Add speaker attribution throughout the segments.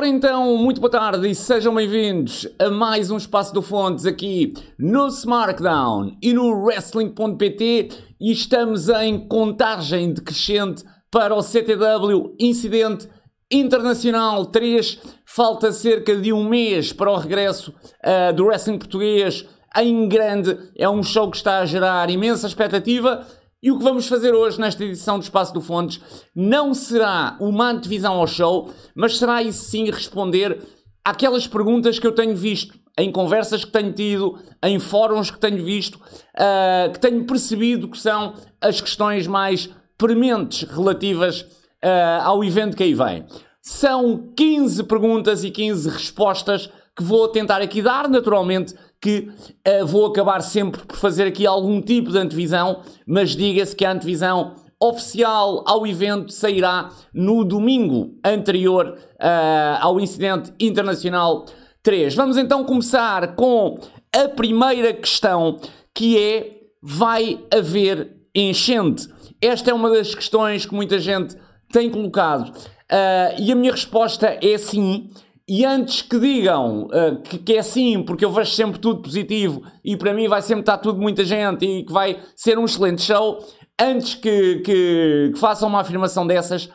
Speaker 1: Ora então, muito boa tarde e sejam bem-vindos a mais um Espaço do Fontes aqui no SmackDown e no Wrestling.pt e estamos em contagem decrescente para o CTW Incidente Internacional 3. Falta cerca de um mês para o regresso uh, do Wrestling Português em grande. É um show que está a gerar imensa expectativa e o que vamos fazer hoje nesta edição do Espaço do Fontes não será uma antevisão ao show, mas será isso sim responder àquelas perguntas que eu tenho visto em conversas que tenho tido, em fóruns que tenho visto, uh, que tenho percebido que são as questões mais prementes relativas uh, ao evento que aí vem. São 15 perguntas e 15 respostas que vou tentar aqui dar, naturalmente que uh, vou acabar sempre por fazer aqui algum tipo de antevisão, mas diga-se que a antevisão oficial ao evento sairá no domingo anterior uh, ao incidente internacional 3. Vamos então começar com a primeira questão, que é: vai haver enchente? Esta é uma das questões que muita gente tem colocado. Uh, e a minha resposta é sim. E antes que digam uh, que, que, é sim, porque eu vejo sempre tudo positivo e para mim vai sempre estar tudo muita gente e que vai ser um excelente show, antes que, que, que façam uma afirmação dessas,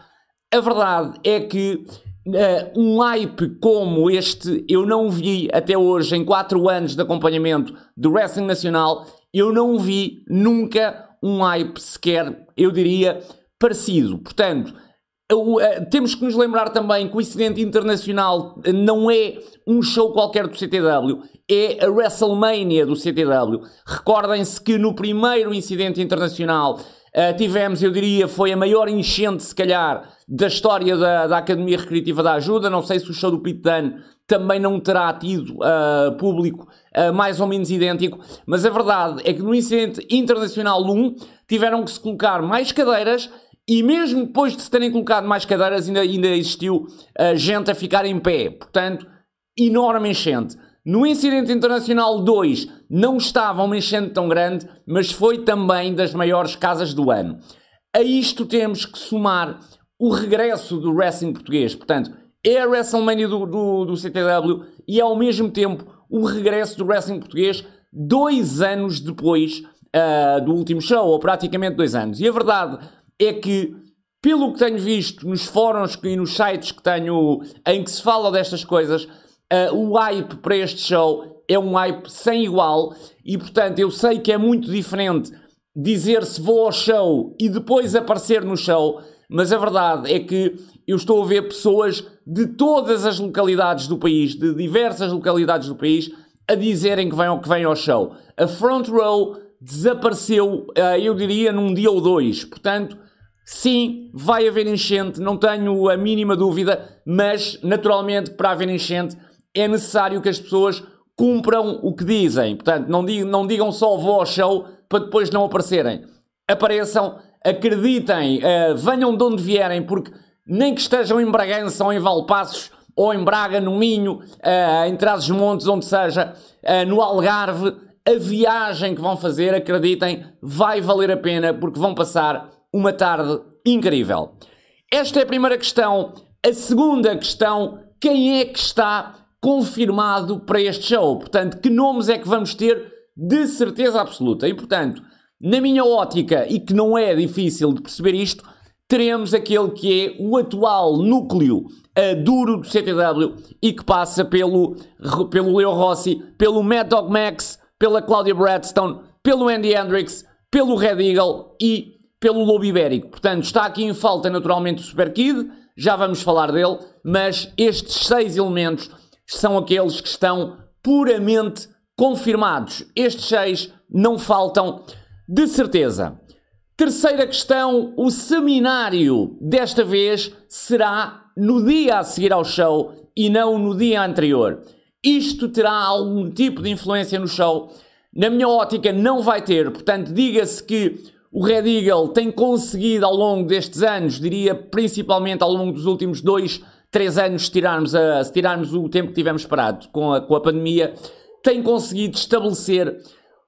Speaker 1: a verdade é que uh, um hype como este eu não vi até hoje, em 4 anos de acompanhamento do Wrestling Nacional, eu não vi nunca um hype sequer, eu diria, parecido. Portanto, Uh, temos que nos lembrar também que o incidente internacional não é um show qualquer do CTW, é a WrestleMania do CTW. Recordem-se que no primeiro incidente internacional uh, tivemos, eu diria, foi a maior enchente, se calhar, da história da, da Academia Recreativa da Ajuda. Não sei se o show do Pit Dunne também não terá tido uh, público uh, mais ou menos idêntico, mas a verdade é que no incidente internacional 1 tiveram que se colocar mais cadeiras e mesmo depois de se terem colocado mais cadeiras, ainda, ainda existiu uh, gente a ficar em pé. Portanto, enorme enchente. No incidente internacional 2 não estava uma enchente tão grande, mas foi também das maiores casas do ano. A isto temos que somar o regresso do wrestling português. Portanto, é a WrestleMania do, do, do CTW e ao mesmo tempo o regresso do wrestling português dois anos depois uh, do último show, ou praticamente dois anos. E a verdade é que, pelo que tenho visto nos fóruns e nos sites que tenho em que se fala destas coisas, uh, o hype para este show é um hype sem igual e, portanto, eu sei que é muito diferente dizer se vou ao show e depois aparecer no show, mas a verdade é que eu estou a ver pessoas de todas as localidades do país, de diversas localidades do país, a dizerem que vêm, que vêm ao show. A front row desapareceu, uh, eu diria, num dia ou dois. Portanto, Sim, vai haver enchente, não tenho a mínima dúvida, mas naturalmente para haver enchente é necessário que as pessoas cumpram o que dizem. Portanto, não digam, não digam só vou ao show para depois não aparecerem. Apareçam, acreditem, uh, venham de onde vierem, porque nem que estejam em Bragança ou em Valpassos ou em Braga, no Minho, uh, em Trás-os-Montes, onde seja, uh, no Algarve, a viagem que vão fazer, acreditem, vai valer a pena porque vão passar uma tarde incrível. Esta é a primeira questão. A segunda questão: quem é que está confirmado para este show? Portanto, que nomes é que vamos ter de certeza absoluta? E, portanto, na minha ótica, e que não é difícil de perceber isto, teremos aquele que é o atual núcleo uh, duro do CTW e que passa pelo, pelo Leo Rossi, pelo Mad Dog Max, pela Claudia Bradstone, pelo Andy Hendricks, pelo Red Eagle e pelo lobo ibérico. Portanto, está aqui em falta naturalmente o Super Kid, já vamos falar dele, mas estes seis elementos são aqueles que estão puramente confirmados. Estes seis não faltam de certeza. Terceira questão: o seminário desta vez será no dia a seguir ao show e não no dia anterior. Isto terá algum tipo de influência no show? Na minha ótica, não vai ter, portanto, diga-se que o Red Eagle tem conseguido ao longo destes anos, diria principalmente ao longo dos últimos dois, três anos, se tirarmos, a, se tirarmos o tempo que tivemos parado com a, com a pandemia, tem conseguido estabelecer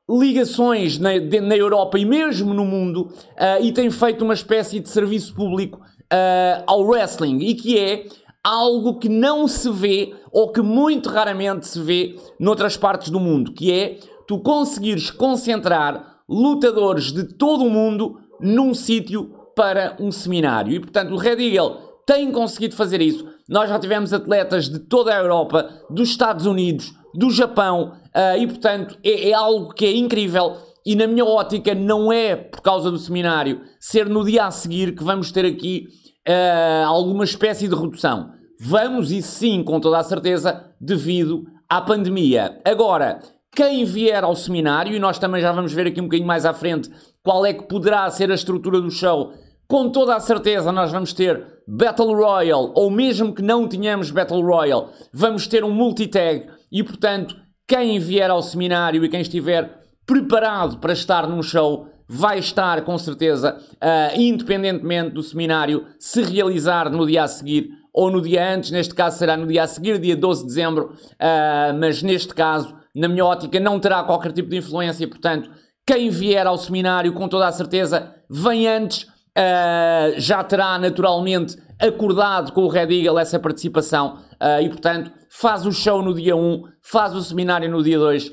Speaker 1: ligações na, de, na Europa e mesmo no mundo uh, e tem feito uma espécie de serviço público uh, ao wrestling e que é algo que não se vê ou que muito raramente se vê noutras partes do mundo, que é tu conseguires concentrar lutadores de todo o mundo num sítio para um seminário. E portanto, o Red Eagle tem conseguido fazer isso. Nós já tivemos atletas de toda a Europa, dos Estados Unidos, do Japão, uh, e portanto é, é algo que é incrível. E na minha ótica, não é por causa do seminário ser no dia a seguir que vamos ter aqui uh, alguma espécie de redução. Vamos, e sim, com toda a certeza, devido à pandemia. Agora, quem vier ao seminário, e nós também já vamos ver aqui um bocadinho mais à frente qual é que poderá ser a estrutura do show, com toda a certeza nós vamos ter Battle Royale, ou mesmo que não tenhamos Battle Royale, vamos ter um multitag, e portanto, quem vier ao seminário e quem estiver preparado para estar num show vai estar com certeza, uh, independentemente do seminário se realizar no dia a seguir ou no dia antes, neste caso será no dia a seguir, dia 12 de dezembro, uh, mas neste caso, na minha ótica, não terá qualquer tipo de influência, portanto, quem vier ao seminário, com toda a certeza, vem antes, uh, já terá naturalmente acordado com o Red Eagle essa participação uh, e, portanto, faz o show no dia 1, faz o seminário no dia 2,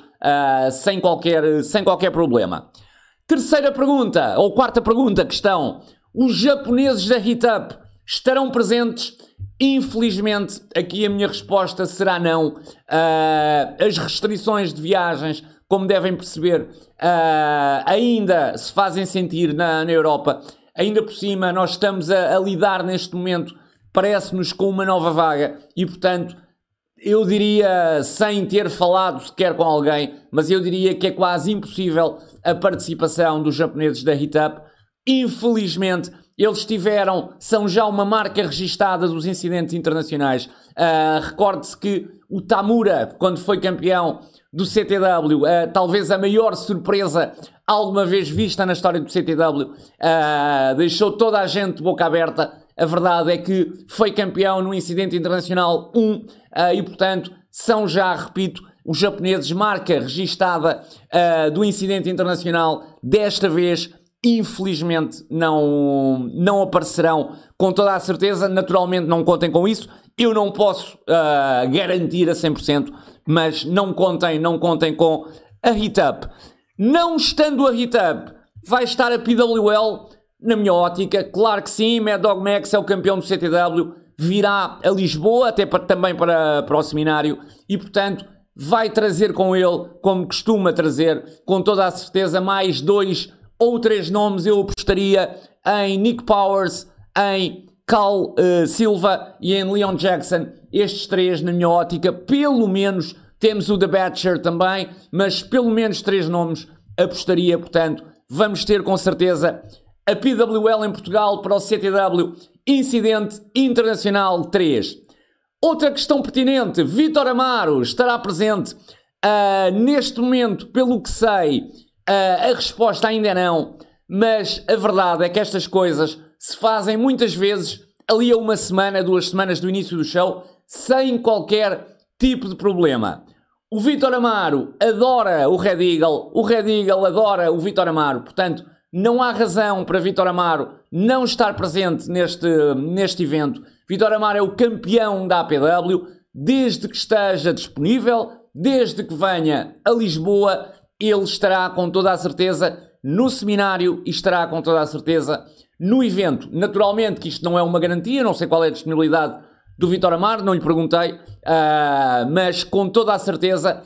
Speaker 1: sem, qualquer, sem qualquer problema. Terceira pergunta, ou quarta pergunta, questão. Os japoneses da Hit Up estarão presentes? Infelizmente, aqui a minha resposta será não. Uh, as restrições de viagens, como devem perceber, uh, ainda se fazem sentir na, na, Europa. Ainda por cima, nós estamos a, a lidar neste momento, parece-nos, com uma nova vaga e, portanto, eu diria, sem ter falado sequer com alguém, mas eu diria que é quase impossível a participação dos japoneses da Hitup. Infelizmente, eles tiveram, são já uma marca registada dos incidentes internacionais. Uh, Recorde-se que o Tamura, quando foi campeão do CTW, uh, ah, talvez a maior surpresa alguma vez vista na história do CTW, uh, ah, deixou toda a gente boca aberta. A verdade é que foi campeão no incidente internacional 1 e, portanto, são já, repito, os japoneses marca registada do incidente internacional, desta vez infelizmente não, não aparecerão com toda a certeza. Naturalmente, não contem com isso. Eu não posso uh, garantir a 100%, mas não contem, não contem com a Hitup. Não estando a Hitup, vai estar a PWL na minha ótica. Claro que sim, Mad Dog Max é o campeão do CTW, virá a Lisboa, até para, também para, para o seminário, e portanto vai trazer com ele, como costuma trazer, com toda a certeza, mais dois ou três nomes eu apostaria em Nick Powers, em Cal uh, Silva e em Leon Jackson. Estes três, na minha ótica, pelo menos temos o The Batcher também, mas pelo menos três nomes apostaria. Portanto, vamos ter com certeza a PWL em Portugal para o CTW Incidente Internacional 3. Outra questão pertinente: Vitor Amaro estará presente uh, neste momento, pelo que sei Uh, a resposta ainda não, mas a verdade é que estas coisas se fazem muitas vezes ali a uma semana, duas semanas do início do show, sem qualquer tipo de problema. O Vitor Amaro adora o Red Eagle, o Red Eagle adora o Vitor Amaro, portanto, não há razão para Vitor Amaro não estar presente neste, neste evento. Vitor Amaro é o campeão da APW, desde que esteja disponível, desde que venha a Lisboa ele estará com toda a certeza no seminário e estará com toda a certeza no evento. Naturalmente que isto não é uma garantia, não sei qual é a disponibilidade do Vitor Amar, não lhe perguntei, uh, mas com toda a certeza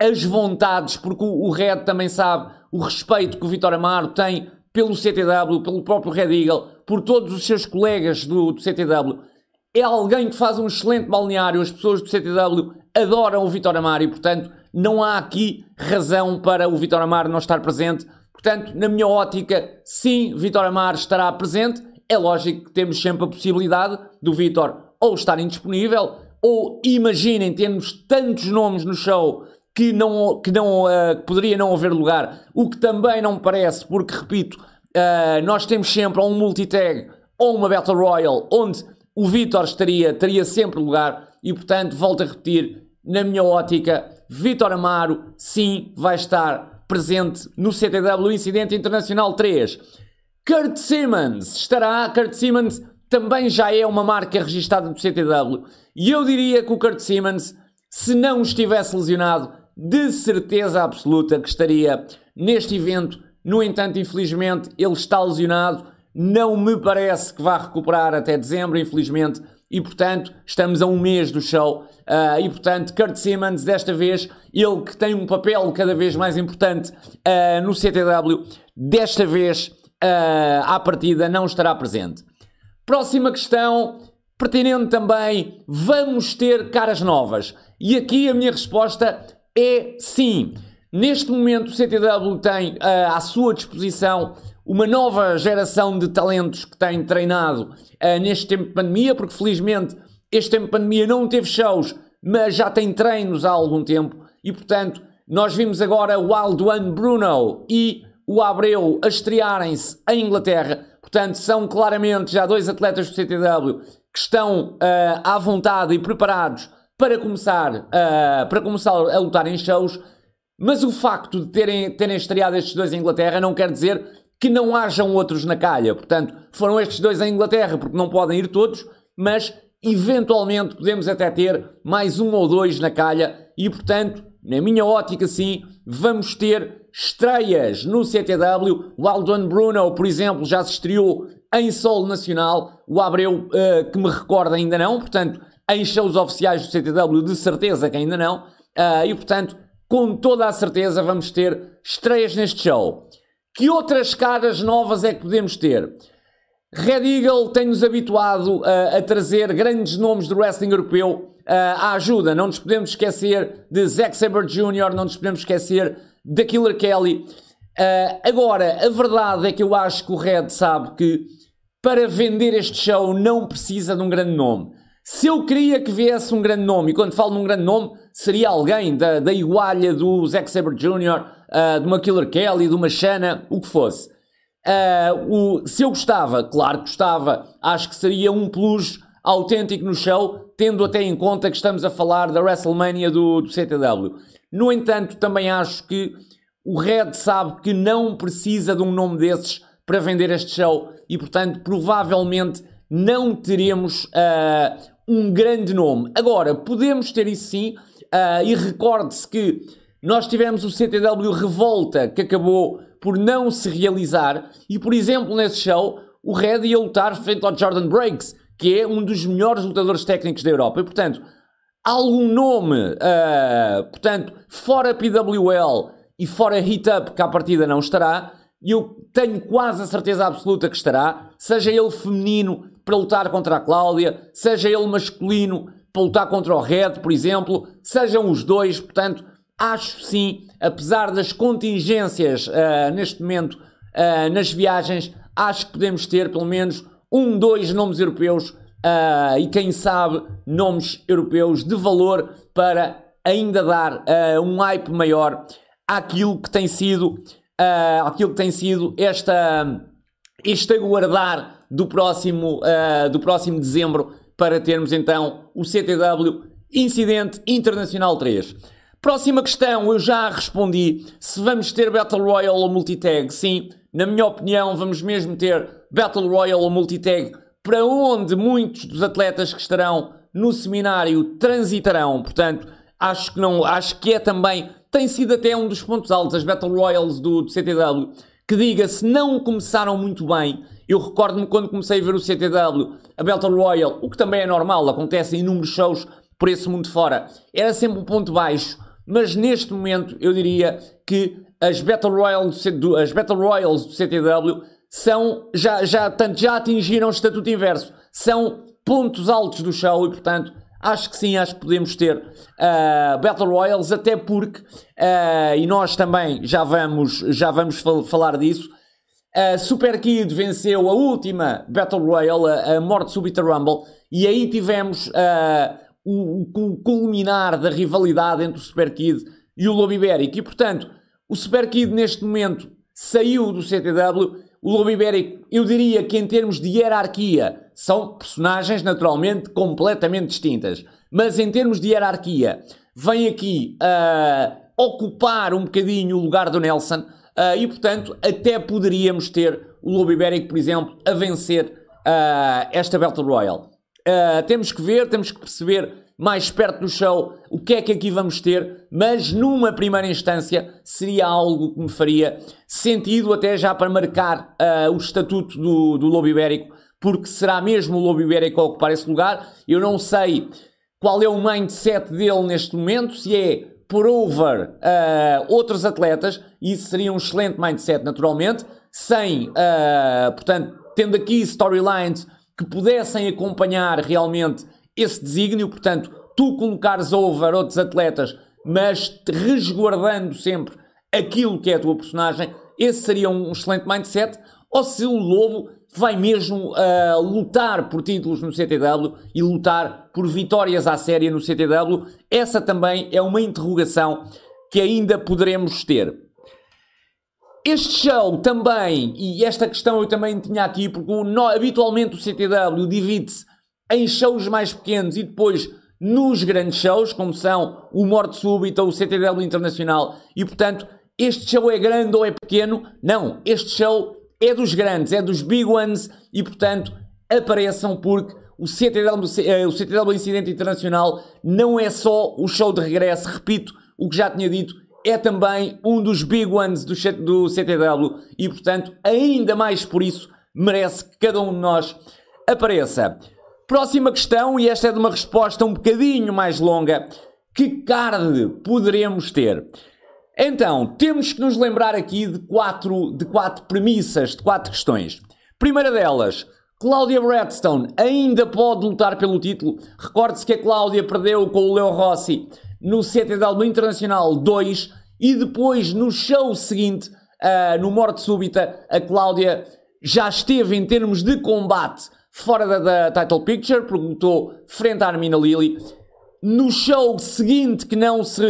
Speaker 1: as vontades, porque o, Red também sabe o respeito que o Vitor Amaro tem pelo CTW, pelo próprio Red Eagle, por todos os seus colegas do, do CTW. É alguém que faz um excelente balneário, as pessoas do CTW adoram o Vitor Amaro e, portanto, não há aqui razão para o Vitor Amar não estar presente. Portanto, na minha ótica, sim, Vitor Amar estará presente. É lógico que temos sempre a possibilidade do Vitor ou estar indisponível, ou imaginem, temos tantos nomes no show que não, que não uh, poderia não haver lugar, o que também não me parece, porque repito, uh, nós temos sempre um multitag ou uma Battle Royale onde o Vitor estaria, teria sempre lugar e portanto, volto a repetir, na minha ótica, Vitor Amaro, sim, vai estar presente no CTW Incidente Internacional 3. Kurt Simmons estará, Kurt Simmons também já é uma marca registada do CTW. E eu diria que o Kurt Simmons, se não estivesse lesionado, de certeza absoluta que estaria neste evento. No entanto, infelizmente, ele está lesionado. Não me parece que vá recuperar até dezembro, infelizmente. E portanto, estamos a um mês do show. Uh, e portanto, Kurt Simmons, desta vez, ele que tem um papel cada vez mais importante uh, no CTW, desta vez, uh, à partida, não estará presente. Próxima questão, pertinente também, vamos ter caras novas. E aqui a minha resposta é sim. Neste momento, o CTW tem uh, à sua disposição uma nova geração de talentos que tem treinado uh, neste tempo de pandemia, porque felizmente este tempo de pandemia não teve shows, mas já tem treinos há algum tempo e, portanto, nós vimos agora o One Bruno e o Abreu a estrearem-se em Inglaterra. Portanto, são claramente já dois atletas do CTW que estão uh, à vontade e preparados para começar, uh, para começar a lutar em shows, mas o facto de terem, terem estreado estes dois em Inglaterra não quer dizer que não hajam outros na calha. Portanto, foram estes dois em Inglaterra porque não podem ir todos, mas eventualmente podemos até ter mais um ou dois na calha e, portanto, na minha ótica, sim, vamos ter estreias no CTW. O Aldon Bruno, por exemplo, já se estreou em solo nacional. O Abreu, uh, que me recorda, ainda não. Portanto, em shows oficiais do CTW, de certeza que ainda não. Uh, e, portanto, com toda a certeza vamos ter estreias neste show. Que outras caras novas é que podemos ter? Red Eagle tem-nos habituado uh, a trazer grandes nomes do wrestling europeu uh, à ajuda. Não nos podemos esquecer de Zack Sabre Jr., não nos podemos esquecer de Killer Kelly. Uh, agora, a verdade é que eu acho que o Red sabe que para vender este show não precisa de um grande nome. Se eu queria que viesse um grande nome, e quando falo num grande nome, seria alguém da, da igualha do Zack Sabre Jr., uh, de uma Killer Kelly, de uma Shanna, o que fosse. Uh, o, se eu gostava, claro que gostava, acho que seria um plus autêntico no show, tendo até em conta que estamos a falar da WrestleMania do, do CTW. No entanto, também acho que o Red sabe que não precisa de um nome desses para vender este show e, portanto, provavelmente não teremos uh, um grande nome. Agora, podemos ter isso sim, uh, e recorde-se que nós tivemos o CTW Revolta, que acabou por não se realizar, e por exemplo, nesse show, o Red ia lutar frente ao Jordan Breaks, que é um dos melhores lutadores técnicos da Europa, e portanto, algum nome, uh, portanto, fora PWL e fora Hit Up, que à partida não estará, e eu tenho quase a certeza absoluta que estará, seja ele feminino para lutar contra a Cláudia, seja ele masculino para lutar contra o Red, por exemplo, sejam os dois, portanto, acho sim, apesar das contingências uh, neste momento uh, nas viagens, acho que podemos ter pelo menos um, dois nomes europeus uh, e quem sabe nomes europeus de valor para ainda dar um hype maior àquilo que tem sido uh, aquilo que tem sido esta, este aguardar do próximo, uh, do próximo dezembro para termos então o CTW Incidente Internacional 3. Próxima questão, eu já respondi. Se vamos ter Battle Royale ou Multitag? Sim, na minha opinião, vamos mesmo ter Battle Royale ou Multitag, para onde muitos dos atletas que estarão no seminário transitarão. Portanto, acho que não, acho que é também tem sido até um dos pontos altos, as Battle Royals do, do CTW, que diga-se, não começaram muito bem. Eu recordo-me quando comecei a ver o CTW, a Battle Royal, o que também é normal, acontece em inúmeros shows por esse mundo fora, era sempre um ponto baixo, mas neste momento eu diria que as Battle Royals do, as Battle Royals do CTW são, já, já, tanto, já atingiram o estatuto inverso, são pontos altos do show e, portanto, Acho que sim, acho que podemos ter uh, Battle Royals, até porque, uh, e nós também já vamos, já vamos fal falar disso, a Super Kid venceu a última Battle Royale, a, a Morte Súbita Rumble, e aí tivemos uh, o, o, culminar da rivalidade entre o Super Kid e o Lobo Ibérico. E, portanto, o Super Kid neste momento saiu do CTW, o Lobo Ibérico, eu diria que em termos de hierarquia, são personagens naturalmente completamente distintas. Mas em termos de hierarquia, vem aqui uh, ocupar um bocadinho o lugar do Nelson uh, e, portanto, até poderíamos ter o Lobo Ibérico, por exemplo, a vencer uh, esta Battle Royale. Uh, temos que ver, temos que perceber mais perto do show o que é que aqui vamos ter, mas numa primeira instância seria algo que me faria sentido até já para marcar o estatuto do, do Lobo Ibérico, porque será mesmo o Lobo Ibérico a ocupar esse lugar. Eu não sei qual é o mindset dele neste momento, se é por over uh, outros atletas, isso seria um excelente mindset naturalmente, sem, uh, portanto, tendo aqui storylines que pudessem acompanhar realmente esse desígnio, portanto, tu colocares over outros atletas, mas resguardando sempre aquilo que é a tua personagem, esse seria um excelente mindset. Ou se o Lobo vai mesmo uh, lutar por títulos no CTW e lutar por vitórias à série no CTW, essa também é uma interrogação que ainda poderemos ter. Este show também, e esta questão eu também tinha aqui, porque no, habitualmente o CTW divide-se em shows mais pequenos e depois nos grandes shows, como são o Morte Súbita, o CTW Internacional, e portanto, este show é grande ou é pequeno? Não, este show é dos grandes, é dos big ones, e portanto, apareçam porque o CTW, eh, o CTW Incidente Internacional não é só o show de regresso, repito o que já tinha dito, é também um dos big ones do, do CTW e, portanto, ainda mais por isso, merece que cada um de nós apareça. Próxima questão, e esta é de uma resposta um bocadinho mais longa. Que card poderemos ter? Então, temos que nos lembrar aqui de quatro, de quatro premissas, de quatro questões. Primeira delas, Cláudia Redstone ainda pode lutar pelo título. Recorde-se que a Cláudia perdeu com o Leo Rossi no CTW Internacional 2 e depois no show seguinte, uh, no Morte Súbita, a Cláudia já esteve em termos de combate fora da, da title picture, porque lutou frente à Armina Lily. No show seguinte, que não, se,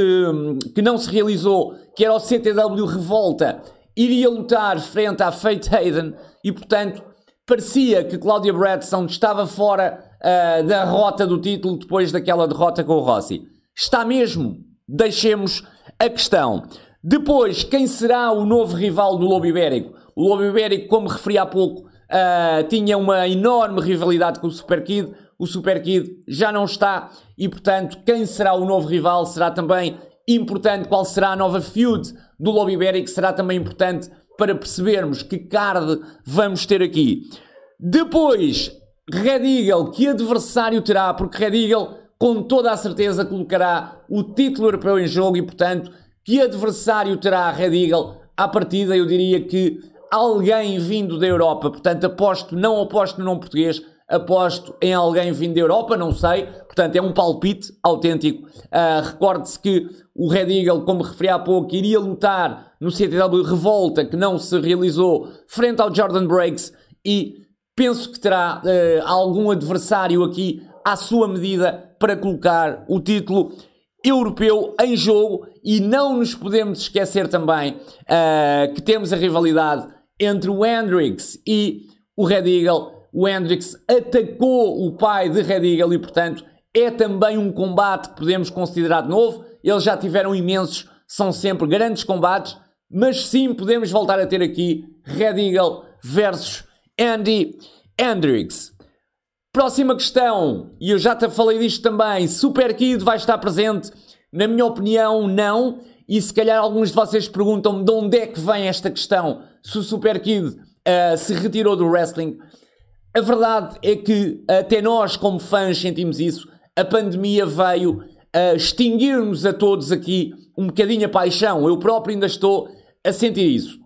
Speaker 1: que não se realizou, que era o CTW Revolta, iria lutar frente à Fate Hayden e, portanto, parecia que Claudia Bradson estava fora uh, da rota do título depois daquela derrota com o Rossi. Está mesmo? Deixemos a questão. Depois, quem será o novo rival do Lobo Ibérico? O Lobo Ibérico, como referi há pouco, uh, tinha uma enorme rivalidade com o Super Kid. O Super Kid já não está e, portanto, quem será o novo rival será também importante. Qual será a nova feud do Lobby Ibérico? Será também importante para percebermos que card vamos ter aqui. Depois, Red Eagle, que adversário terá? Porque Red Eagle, com toda a certeza, colocará o título europeu em jogo e, portanto, que adversário terá a Red Eagle? À partida, eu diria que alguém vindo da Europa. Portanto, aposto, não aposto no nome português, aposto em alguém vindo da Europa, não sei. Portanto, é um palpite autêntico. Uh, Recorde-se que o Red Eagle, como referi há pouco, iria lutar no CTW Revolta, que não se realizou, frente ao Jordan Breaks, e penso que terá uh, algum adversário aqui à sua medida para colocar o título europeu em jogo e não nos podemos esquecer também uh, que temos a rivalidade entre o Hendrix e o Red Eagle. O Hendrix atacou o pai de Red Eagle e, portanto, é também um combate que podemos considerar de novo. Eles já tiveram imensos, são sempre grandes combates, mas sim podemos voltar a ter aqui Red Eagle versus Andy Hendrix. Próxima questão, e eu já te falei disto também: Super Kid vai estar presente? Na minha opinião, não. E se calhar alguns de vocês perguntam-me de onde é que vem esta questão se o Super Kid uh, se retirou do wrestling. A verdade é que até nós, como fãs, sentimos isso. A pandemia veio uh, extinguir-nos a todos aqui um bocadinho a paixão. Eu próprio ainda estou a sentir isso.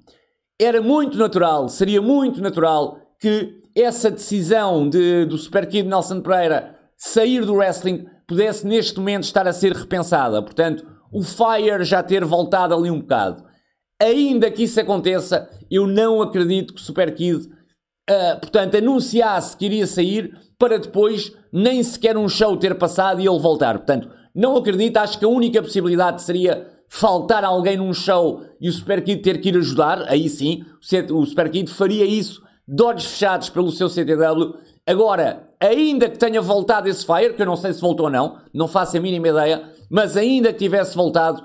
Speaker 1: Era muito natural, seria muito natural que essa decisão de, do Super Kid Nelson Pereira sair do wrestling pudesse neste momento estar a ser repensada. Portanto, o Fire já ter voltado ali um bocado. Ainda que isso aconteça, eu não acredito que o Super Kid, uh, portanto, anunciasse que iria sair para depois nem sequer um show ter passado e ele voltar. Portanto, não acredito, acho que a única possibilidade seria faltar alguém num show e o Super Kid ter que ir ajudar. Aí sim, o Super Kid faria isso de olhos fechados pelo seu CTW. Agora, ainda que tenha voltado esse Fire, que eu não sei se voltou ou não, não faço a mínima ideia, mas ainda que tivesse voltado,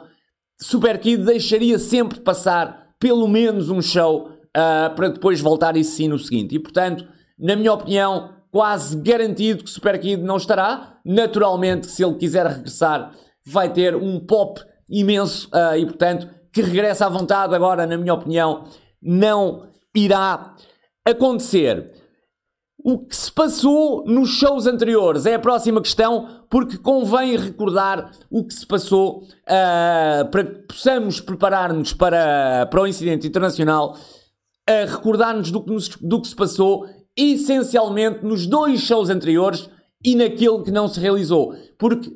Speaker 1: Super Kid deixaria sempre passar pelo menos um show uh, para depois voltar e sim no seguinte. E portanto, Na minha opinião, quase garantido que Super Kid não estará. Naturalmente, se ele quiser regressar, vai ter um pop imenso uh, e, portanto, que regressa à vontade agora, na minha opinião, não irá acontecer. O que se passou nos shows anteriores é a próxima questão, porque convém recordar o que se passou uh, para que possamos preparar-nos para, para o incidente internacional, a recordar-nos do, do que se passou essencialmente nos dois shows anteriores e naquele que não se realizou. Porque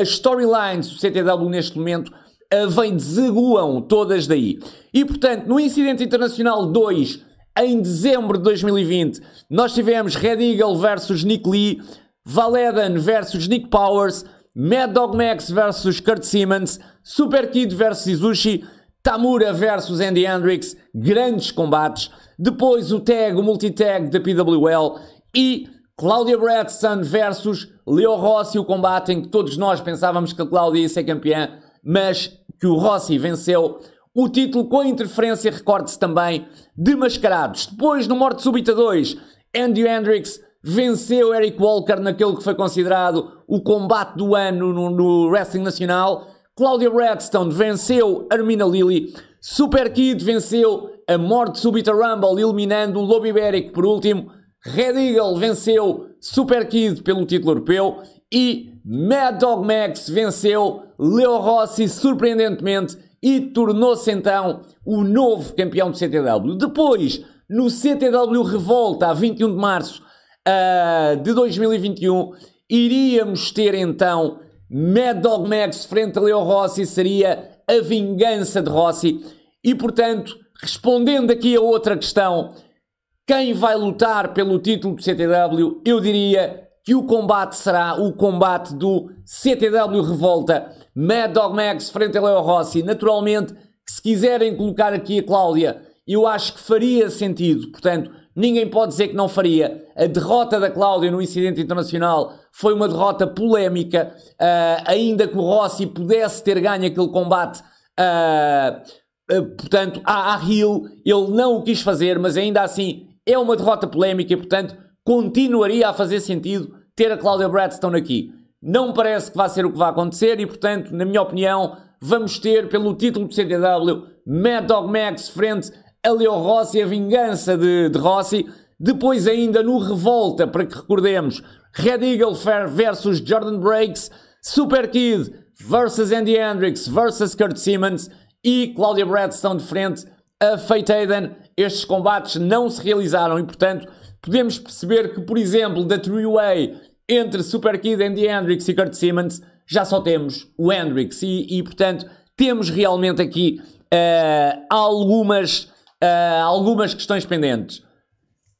Speaker 1: as storylines do CTW neste momento uh, vem desaguam todas daí. E portanto, no Incidente Internacional 2 em dezembro de 2020, nós tivemos Red Eagle versus Nick Lee, Valeden versus Nick Powers, Mad Dog Max versus Kurt Simmons, Super Kid versus Izushi, Tamura versus Andy Hendrix, grandes combates. Depois o tag, o multitag da PWL e Claudia Bradstone versus Leo Rossi, o combate em que todos nós pensávamos que a Claudia ia ser campeã, mas que o Rossi venceu o título com interferência, recorde-se também, de Mascarados. Depois, no Morte Súbita 2, Andy Hendricks venceu Eric Walker naquele que foi considerado o combate do ano no, no Wrestling Nacional. Claudia Redstone venceu Armina Lilly. Super Kid venceu a Morte Súbita Rumble, eliminando o Lobo Ibérico por último. Red Eagle venceu Super Kid pelo título europeu. E Mad Dog Max venceu Leo Rossi, surpreendentemente, e tornou-se então o novo campeão do CTW. Depois, no CTW Revolta, a 21 de março uh, de 2021, iríamos ter então Mad Dog Max frente a Leo Rossi, seria a vingança de Rossi. E portanto, respondendo aqui a outra questão, quem vai lutar pelo título do CTW, eu diria que o combate será o combate do CTW Revolta Mad Dog Max frente a Leo Rossi. Naturalmente, se quiserem colocar aqui a Cláudia, eu acho que faria sentido. Portanto, ninguém pode dizer que não faria. A derrota da Cláudia no incidente internacional foi uma derrota polémica, uh, ainda que o Rossi pudesse ter ganho aquele combate. Uh, portanto, a, Hill, ele não o quis fazer, mas ainda assim é uma derrota polémica e, portanto, continuaria a fazer sentido ter a Cláudia Bradstone aqui. Não parece que vai ser o que vai acontecer e, portanto, na minha opinião, vamos ter pelo título do CTW Mad Dog Max frente a Leo Rossi, a vingança de, de Rossi. Depois ainda no Revolta, para que recordemos, Red Eagle Fair versus Jordan Breaks, Super Kid versus Andy Hendricks versus Kurt Simmons e Claudia Bradstone de frente a Fate Aiden. Estes combates não se realizaram e, portanto, podemos perceber que, por exemplo, da Three-Way entre Super Kid, Andy Hendrix e Kurt Simmons, já só temos o Hendrix e, e portanto, temos realmente aqui uh, algumas, uh, algumas questões pendentes.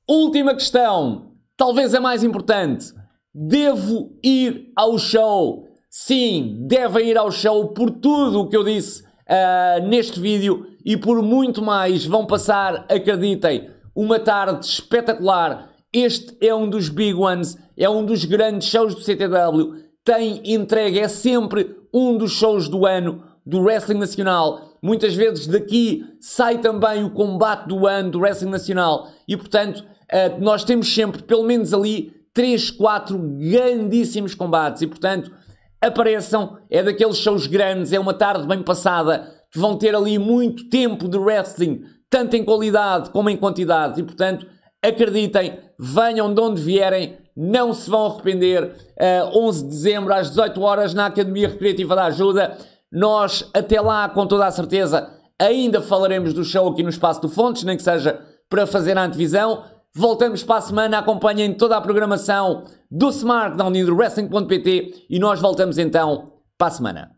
Speaker 1: Última questão, talvez a mais importante. Devo ir ao show? Sim, devem ir ao show por tudo o que eu disse uh, neste vídeo e por muito mais. Vão passar, acreditem, uma tarde espetacular. Este é um dos big ones, é um dos grandes shows do CTW. Tem entrega, é sempre um dos shows do ano do Wrestling Nacional. Muitas vezes daqui sai também o combate do ano do Wrestling Nacional. E portanto, eh, nós temos sempre pelo menos ali 3, 4 grandíssimos combates. E portanto, apareçam. É daqueles shows grandes, é uma tarde bem passada. Que vão ter ali muito tempo de wrestling tanto em qualidade como em quantidade. E, portanto, acreditem, venham de onde vierem, não se vão arrepender. Uh, 11 de dezembro, às 18 horas, na Academia Recreativa da Ajuda. Nós, até lá, com toda a certeza, ainda falaremos do show aqui no Espaço do Fontes, nem que seja para fazer a antevisão. Voltamos para a semana, acompanhem toda a programação do SmartDown e do Wrestling.pt e nós voltamos então para a semana.